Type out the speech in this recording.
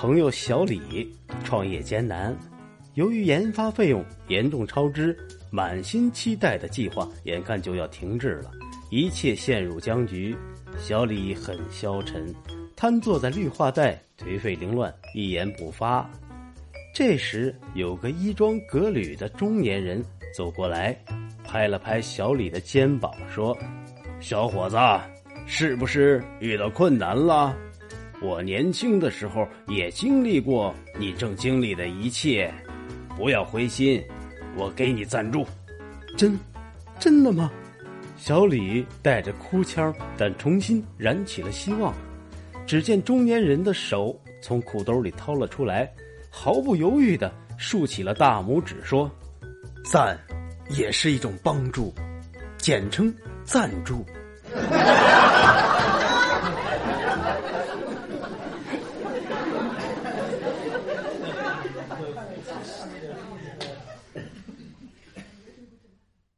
朋友小李创业艰难，由于研发费用严重超支，满心期待的计划眼看就要停滞了，一切陷入僵局。小李很消沉，瘫坐在绿化带，颓废凌乱，一言不发。这时，有个衣装革履的中年人走过来，拍了拍小李的肩膀，说：“小伙子，是不是遇到困难了？我年轻的时候也经历过你正经历的一切，不要灰心，我给你赞助。”真，真的吗？小李带着哭腔，但重新燃起了希望。只见中年人的手从裤兜里掏了出来，毫不犹豫的竖起了大拇指，说：“赞，也是一种帮助，简称赞助。” Yes.